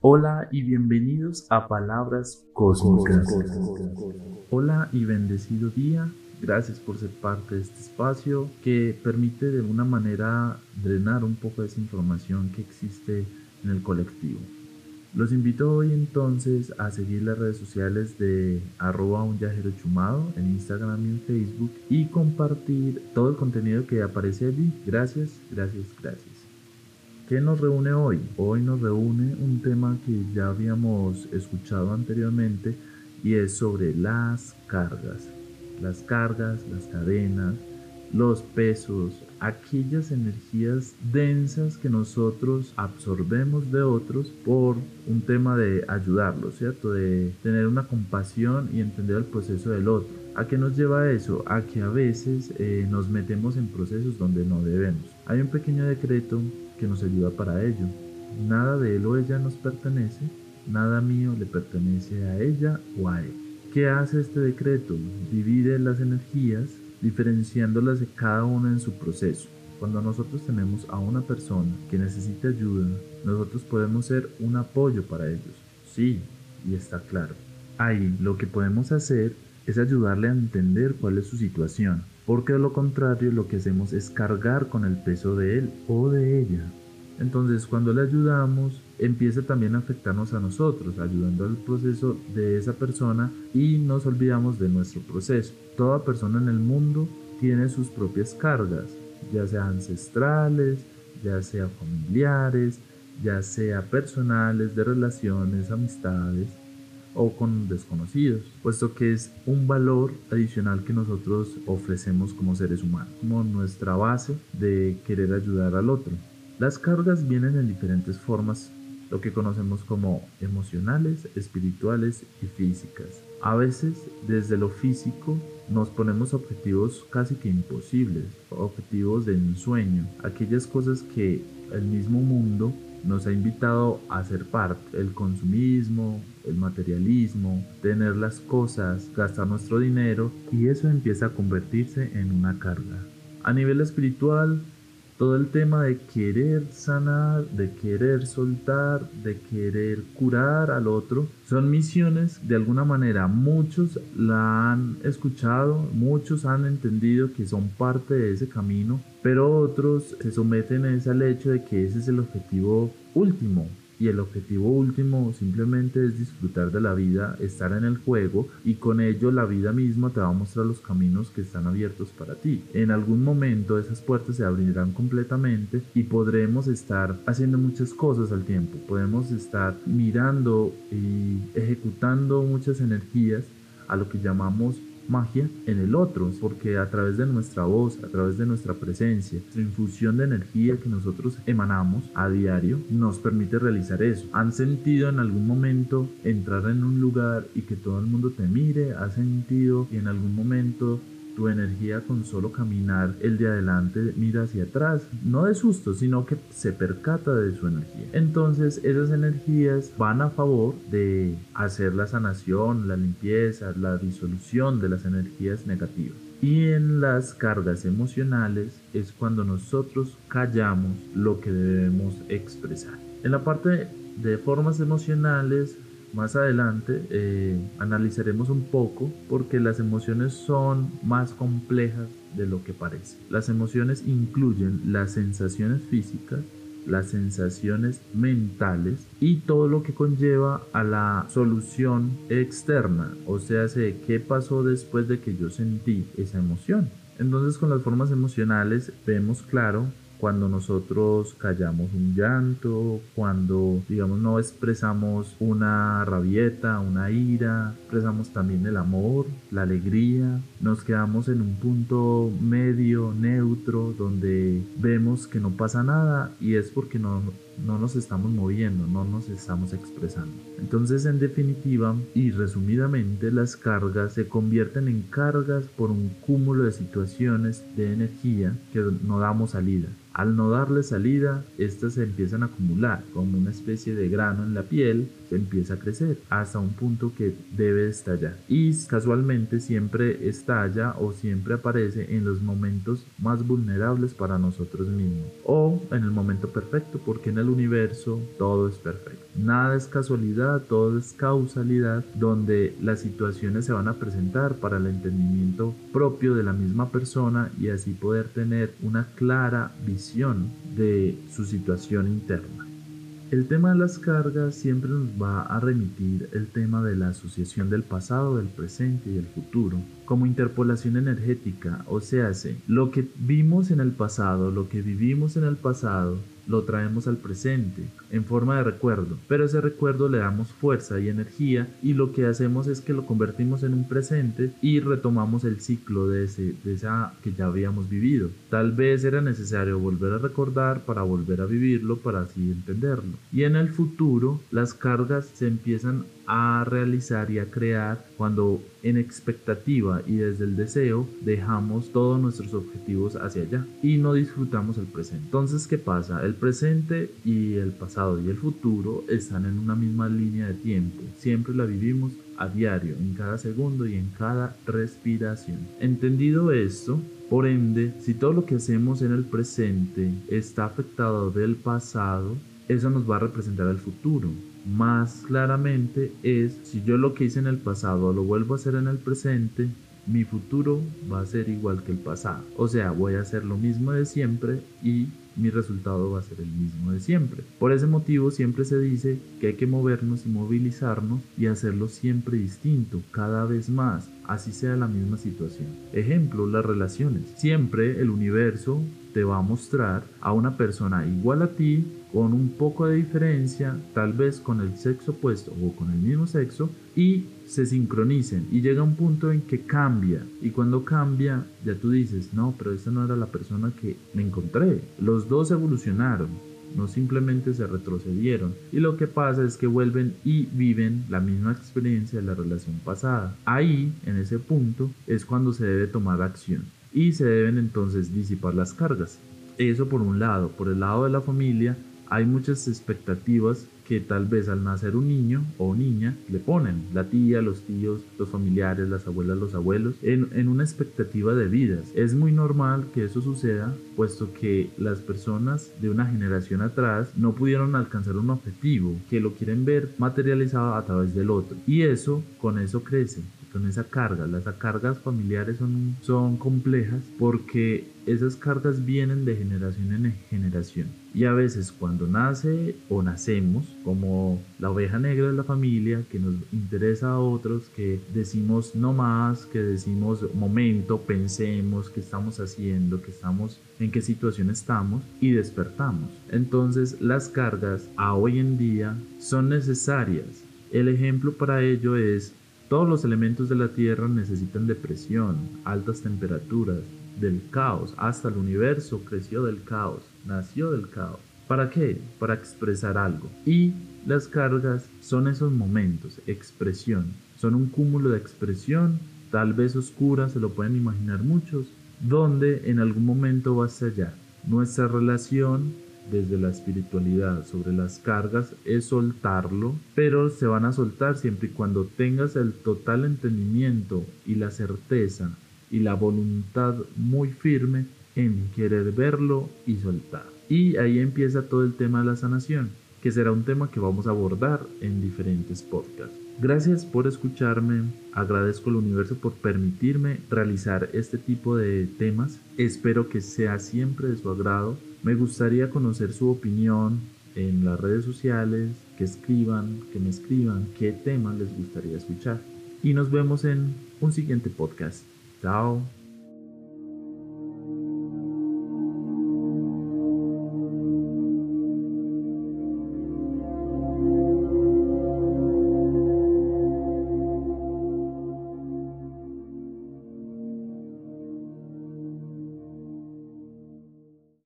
Hola y bienvenidos a Palabras Cósmicas. Hola y bendecido día. Gracias por ser parte de este espacio que permite de alguna manera drenar un poco de esa información que existe en el colectivo. Los invito hoy entonces a seguir las redes sociales de arroba un viajero chumado en Instagram y en Facebook y compartir todo el contenido que aparece allí. Gracias, gracias, gracias. ¿Qué nos reúne hoy? Hoy nos reúne un tema que ya habíamos escuchado anteriormente y es sobre las cargas. Las cargas, las cadenas, los pesos, aquellas energías densas que nosotros absorbemos de otros por un tema de ayudarlos, ¿cierto? De tener una compasión y entender el proceso del otro. ¿A qué nos lleva eso? A que a veces eh, nos metemos en procesos donde no debemos. Hay un pequeño decreto que nos ayuda para ello. Nada de él o ella nos pertenece, nada mío le pertenece a ella o a él. ¿Qué hace este decreto? Divide las energías diferenciándolas de cada una en su proceso. Cuando nosotros tenemos a una persona que necesita ayuda, nosotros podemos ser un apoyo para ellos. Sí, y está claro. Ahí lo que podemos hacer es ayudarle a entender cuál es su situación, porque de lo contrario lo que hacemos es cargar con el peso de él o de ella. Entonces cuando le ayudamos, empieza también a afectarnos a nosotros, ayudando al proceso de esa persona y nos olvidamos de nuestro proceso. Toda persona en el mundo tiene sus propias cargas, ya sea ancestrales, ya sea familiares, ya sea personales, de relaciones, amistades o con desconocidos, puesto que es un valor adicional que nosotros ofrecemos como seres humanos, como nuestra base de querer ayudar al otro. Las cargas vienen en diferentes formas lo que conocemos como emocionales, espirituales y físicas. A veces desde lo físico nos ponemos objetivos casi que imposibles, objetivos de ensueño, aquellas cosas que el mismo mundo nos ha invitado a ser parte, el consumismo, el materialismo, tener las cosas, gastar nuestro dinero y eso empieza a convertirse en una carga. A nivel espiritual, todo el tema de querer sanar, de querer soltar, de querer curar al otro, son misiones de alguna manera. Muchos la han escuchado, muchos han entendido que son parte de ese camino, pero otros se someten al hecho de que ese es el objetivo último, y el objetivo último simplemente es disfrutar de la vida, estar en el juego y con ello la vida misma te va a mostrar los caminos que están abiertos para ti. En algún momento esas puertas se abrirán completamente y podremos estar haciendo muchas cosas al tiempo, podemos estar mirando y ejecutando muchas energías a lo que llamamos magia en el otro, porque a través de nuestra voz, a través de nuestra presencia, nuestra infusión de energía que nosotros emanamos a diario, nos permite realizar eso. ¿Han sentido en algún momento entrar en un lugar y que todo el mundo te mire? ¿Has sentido y en algún momento tu energía con solo caminar el de adelante mira hacia atrás, no de susto, sino que se percata de su energía. Entonces esas energías van a favor de hacer la sanación, la limpieza, la disolución de las energías negativas. Y en las cargas emocionales es cuando nosotros callamos lo que debemos expresar. En la parte de formas emocionales más adelante eh, analizaremos un poco porque las emociones son más complejas de lo que parece. Las emociones incluyen las sensaciones físicas, las sensaciones mentales y todo lo que conlleva a la solución externa, o sea, qué pasó después de que yo sentí esa emoción. Entonces con las formas emocionales vemos claro cuando nosotros callamos un llanto, cuando digamos no expresamos una rabieta, una ira, expresamos también el amor, la alegría, nos quedamos en un punto medio, neutro, donde vemos que no pasa nada y es porque no, no nos estamos moviendo, no nos estamos expresando. Entonces, en definitiva y resumidamente, las cargas se convierten en cargas por un cúmulo de situaciones de energía que no damos salida. Al no darle salida, estas se empiezan a acumular como una especie de grano en la piel, se empieza a crecer hasta un punto que debe estallar. Y casualmente siempre o siempre aparece en los momentos más vulnerables para nosotros mismos o en el momento perfecto, porque en el universo, todo es perfecto. Nada es casualidad, todo es causalidad, donde las situaciones se van a presentar para el entendimiento propio de la misma persona y así poder tener una clara visión de su situación interna. El tema de las cargas siempre nos va a remitir el tema de la asociación del pasado, del presente y el futuro como interpolación energética, o sea, lo que vimos en el pasado, lo que vivimos en el pasado, lo traemos al presente en forma de recuerdo, pero ese recuerdo le damos fuerza y energía y lo que hacemos es que lo convertimos en un presente y retomamos el ciclo de, ese, de esa que ya habíamos vivido. Tal vez era necesario volver a recordar para volver a vivirlo para así entenderlo. Y en el futuro las cargas se empiezan a realizar y a crear cuando en expectativa y desde el deseo dejamos todos nuestros objetivos hacia allá y no disfrutamos el presente. Entonces, ¿qué pasa? El presente y el pasado y el futuro están en una misma línea de tiempo. Siempre la vivimos a diario, en cada segundo y en cada respiración. Entendido esto, por ende, si todo lo que hacemos en el presente está afectado del pasado, eso nos va a representar el futuro más claramente es si yo lo que hice en el pasado lo vuelvo a hacer en el presente, mi futuro va a ser igual que el pasado. O sea, voy a hacer lo mismo de siempre y mi resultado va a ser el mismo de siempre. Por ese motivo siempre se dice que hay que movernos y movilizarnos y hacerlo siempre distinto, cada vez más, así sea la misma situación. Ejemplo, las relaciones. Siempre el universo te va a mostrar a una persona igual a ti con un poco de diferencia, tal vez con el sexo opuesto o con el mismo sexo, y se sincronicen y llega un punto en que cambia y cuando cambia ya tú dices, no, pero esta no era la persona que me encontré. Los dos evolucionaron, no simplemente se retrocedieron y lo que pasa es que vuelven y viven la misma experiencia de la relación pasada. Ahí, en ese punto, es cuando se debe tomar acción y se deben entonces disipar las cargas. Eso por un lado, por el lado de la familia, hay muchas expectativas que tal vez al nacer un niño o niña le ponen, la tía, los tíos, los familiares, las abuelas, los abuelos, en, en, una expectativa de vidas. Es muy normal que eso suceda, puesto que las personas de una generación atrás no pudieron alcanzar un objetivo, que lo quieren ver materializado a través del otro. Y eso, con eso crece con esa carga. Las cargas familiares son, son complejas porque esas cargas vienen de generación en generación. Y a veces cuando nace o nacemos como la oveja negra de la familia, que nos interesa a otros, que decimos no más, que decimos momento, pensemos qué estamos haciendo, que estamos, en qué situación estamos y despertamos. Entonces las cargas a hoy en día son necesarias. El ejemplo para ello es todos los elementos de la Tierra necesitan de presión, altas temperaturas, del caos, hasta el universo creció del caos, nació del caos. ¿Para qué? Para expresar algo. Y las cargas son esos momentos, expresión. Son un cúmulo de expresión, tal vez oscura, se lo pueden imaginar muchos, donde en algún momento va a estallar. Nuestra relación desde la espiritualidad sobre las cargas es soltarlo, pero se van a soltar siempre y cuando tengas el total entendimiento y la certeza y la voluntad muy firme en querer verlo y soltar. Y ahí empieza todo el tema de la sanación, que será un tema que vamos a abordar en diferentes podcasts. Gracias por escucharme, agradezco al universo por permitirme realizar este tipo de temas, espero que sea siempre de su agrado me gustaría conocer su opinión en las redes sociales, que escriban, que me escriban qué tema les gustaría escuchar. Y nos vemos en un siguiente podcast. Chao.